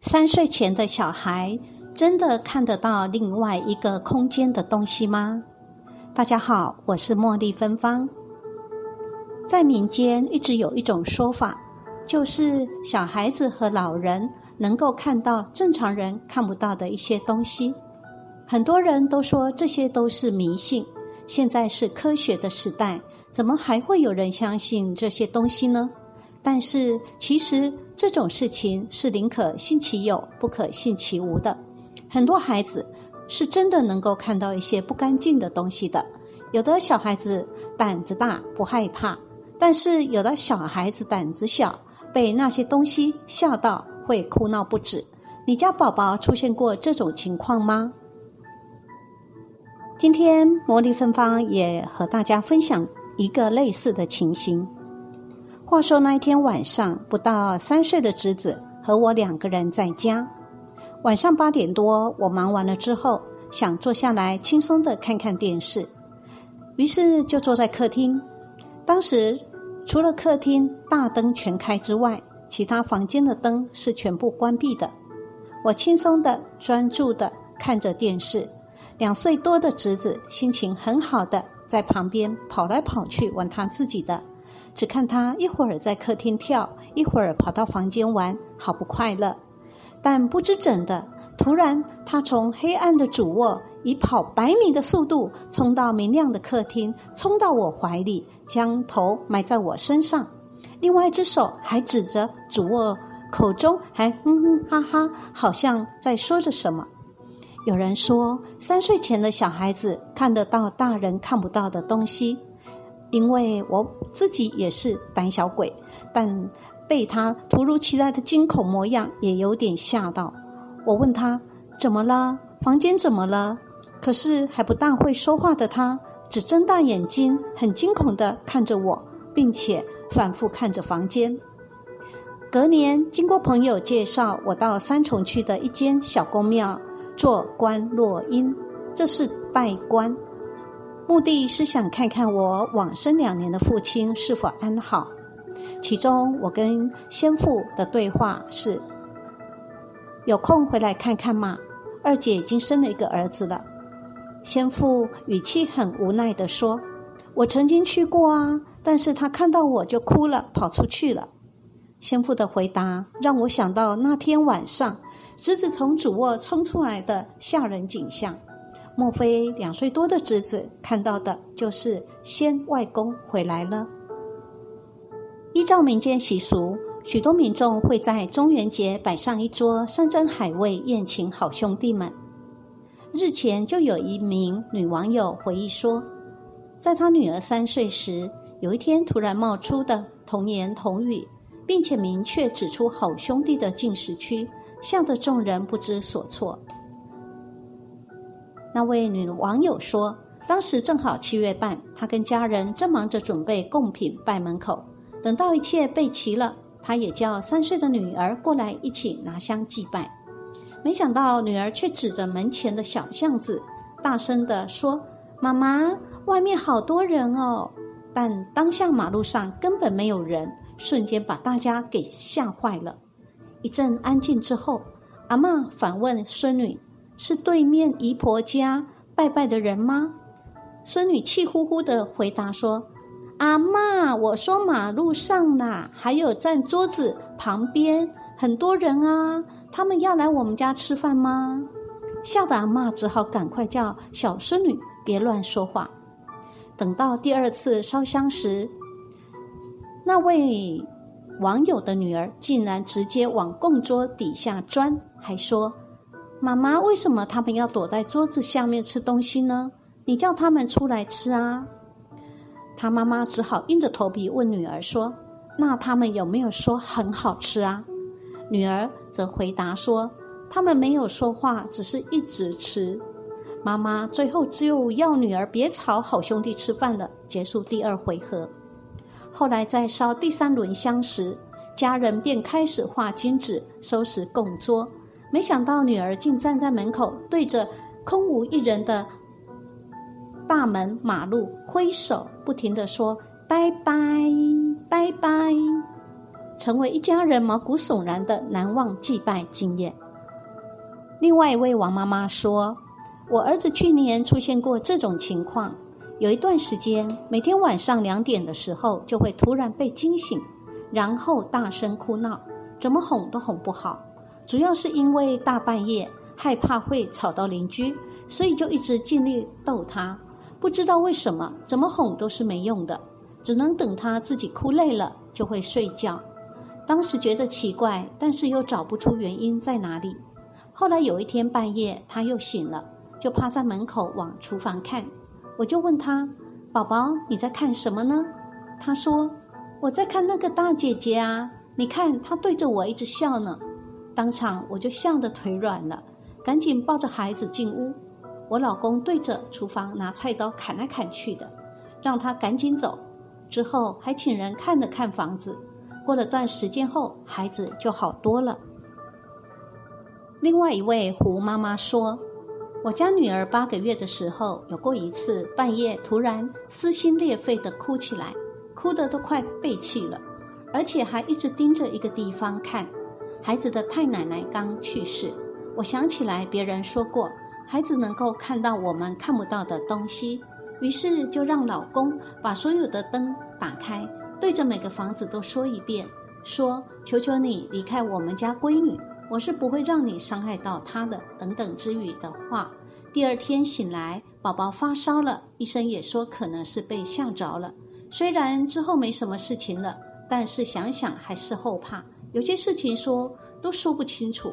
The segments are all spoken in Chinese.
三岁前的小孩真的看得到另外一个空间的东西吗？大家好，我是茉莉芬芳。在民间一直有一种说法，就是小孩子和老人能够看到正常人看不到的一些东西。很多人都说这些都是迷信。现在是科学的时代，怎么还会有人相信这些东西呢？但是其实。这种事情是宁可信其有，不可信其无的。很多孩子是真的能够看到一些不干净的东西的。有的小孩子胆子大，不害怕；但是有的小孩子胆子小，被那些东西吓到会哭闹不止。你家宝宝出现过这种情况吗？今天魔力芬芳也和大家分享一个类似的情形。话说那一天晚上，不到三岁的侄子和我两个人在家。晚上八点多，我忙完了之后，想坐下来轻松的看看电视，于是就坐在客厅。当时除了客厅大灯全开之外，其他房间的灯是全部关闭的。我轻松的、专注的看着电视。两岁多的侄子心情很好的在旁边跑来跑去玩他自己的。只看他一会儿在客厅跳，一会儿跑到房间玩，好不快乐。但不知怎的，突然他从黑暗的主卧以跑百米的速度冲到明亮的客厅，冲到我怀里，将头埋在我身上，另外一只手还指着主卧，口中还哼哼哈哈，好像在说着什么。有人说，三岁前的小孩子看得到大人看不到的东西。因为我自己也是胆小鬼，但被他突如其来的惊恐模样也有点吓到。我问他怎么了，房间怎么了？可是还不大会说话的他，只睁大眼睛，很惊恐的看着我，并且反复看着房间。隔年，经过朋友介绍，我到三重区的一间小公庙做观落阴，这是拜官。目的是想看看我往生两年的父亲是否安好。其中，我跟先父的对话是：“有空回来看看嘛，二姐已经生了一个儿子了。”先父语气很无奈地说：“我曾经去过啊，但是他看到我就哭了，跑出去了。”先父的回答让我想到那天晚上侄子从主卧冲出来的吓人景象。莫非两岁多的侄子看到的就是先外公回来了？依照民间习俗，许多民众会在中元节摆上一桌山珍海味宴请好兄弟们。日前就有一名女网友回忆说，在她女儿三岁时，有一天突然冒出的童言童语，并且明确指出好兄弟的进食区，吓得众人不知所措。那位女网友说：“当时正好七月半，她跟家人正忙着准备贡品拜门口。等到一切备齐了，她也叫三岁的女儿过来一起拿香祭拜。没想到女儿却指着门前的小巷子，大声地说：‘妈妈，外面好多人哦！’但当下马路上根本没有人，瞬间把大家给吓坏了。一阵安静之后，阿妈反问孙女。”是对面姨婆家拜拜的人吗？孙女气呼呼的回答说：“阿妈，我说马路上啦，还有站桌子旁边很多人啊，他们要来我们家吃饭吗？”吓得阿妈只好赶快叫小孙女别乱说话。等到第二次烧香时，那位网友的女儿竟然直接往供桌底下钻，还说。妈妈，为什么他们要躲在桌子下面吃东西呢？你叫他们出来吃啊！他妈妈只好硬着头皮问女儿说：“那他们有没有说很好吃啊？”女儿则回答说：“他们没有说话，只是一直吃。”妈妈最后只有要女儿别吵好兄弟吃饭了，结束第二回合。后来在烧第三轮香时，家人便开始画金纸、收拾供桌。没想到女儿竟站在门口，对着空无一人的大门马路挥手，不停地说：“拜拜，拜拜。”成为一家人毛骨悚然的难忘祭拜经验。另外一位王妈妈说：“我儿子去年出现过这种情况，有一段时间，每天晚上两点的时候就会突然被惊醒，然后大声哭闹，怎么哄都哄不好。主要是因为大半夜害怕会吵到邻居，所以就一直尽力逗他。不知道为什么，怎么哄都是没用的，只能等他自己哭累了就会睡觉。”当时觉得奇怪，但是又找不出原因在哪里。后来有一天半夜，他又醒了，就趴在门口往厨房看。我就问他：“宝宝，你在看什么呢？”他说：“我在看那个大姐姐啊，你看她对着我一直笑呢。”当场我就吓得腿软了，赶紧抱着孩子进屋。我老公对着厨房拿菜刀砍来砍去的，让他赶紧走。之后还请人看了看房子。过了段时间后，孩子就好多了。另外一位胡妈妈说：“我家女儿八个月的时候，有过一次半夜突然撕心裂肺的哭起来，哭得都快背气了，而且还一直盯着一个地方看。孩子的太奶奶刚去世，我想起来别人说过，孩子能够看到我们看不到的东西，于是就让老公把所有的灯打开。”对着每个房子都说一遍，说：“求求你离开我们家闺女，我是不会让你伤害到她的。”等等之语的话。第二天醒来，宝宝发烧了，医生也说可能是被吓着了。虽然之后没什么事情了，但是想想还是后怕。有些事情说都说不清楚。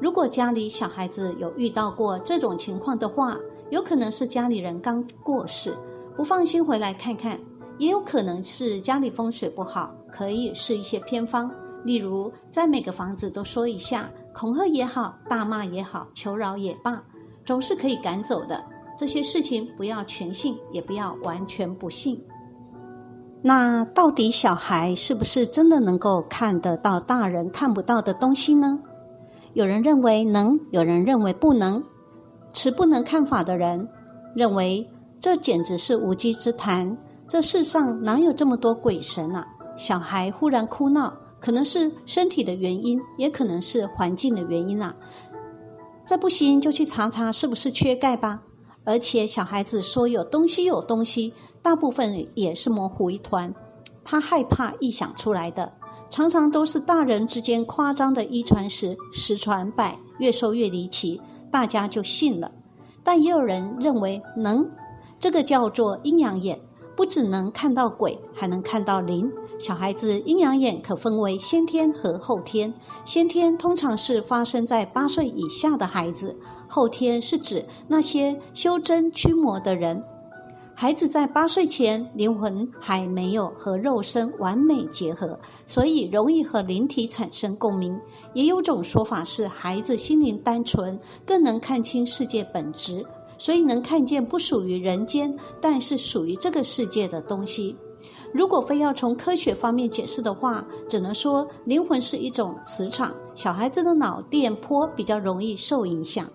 如果家里小孩子有遇到过这种情况的话，有可能是家里人刚过世，不放心回来看看。也有可能是家里风水不好，可以试一些偏方，例如在每个房子都说一下，恐吓也好，大骂也好，求饶也罢，总是可以赶走的。这些事情不要全信，也不要完全不信。那到底小孩是不是真的能够看得到大人看不到的东西呢？有人认为能，有人认为不能。持不能看法的人认为，这简直是无稽之谈。这世上哪有这么多鬼神啊？小孩忽然哭闹，可能是身体的原因，也可能是环境的原因啊。再不行就去查查是不是缺钙吧。而且小孩子说有东西有东西，大部分也是模糊一团，他害怕臆想出来的，常常都是大人之间夸张的一传十，十传百，越说越离奇，大家就信了。但也有人认为能，这个叫做阴阳眼。不只能看到鬼，还能看到灵。小孩子阴阳眼可分为先天和后天。先天通常是发生在八岁以下的孩子，后天是指那些修真驱魔的人。孩子在八岁前，灵魂还没有和肉身完美结合，所以容易和灵体产生共鸣。也有种说法是，孩子心灵单纯，更能看清世界本质。所以能看见不属于人间，但是属于这个世界的东西。如果非要从科学方面解释的话，只能说灵魂是一种磁场，小孩子的脑电波比较容易受影响。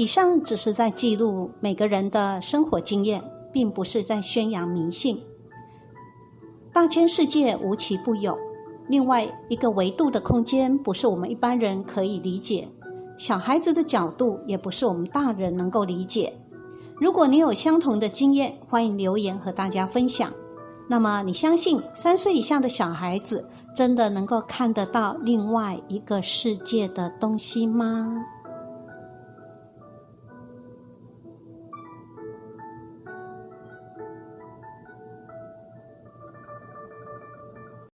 以上只是在记录每个人的生活经验，并不是在宣扬迷信。大千世界无奇不有，另外一个维度的空间，不是我们一般人可以理解。小孩子的角度也不是我们大人能够理解。如果你有相同的经验，欢迎留言和大家分享。那么，你相信三岁以下的小孩子真的能够看得到另外一个世界的东西吗？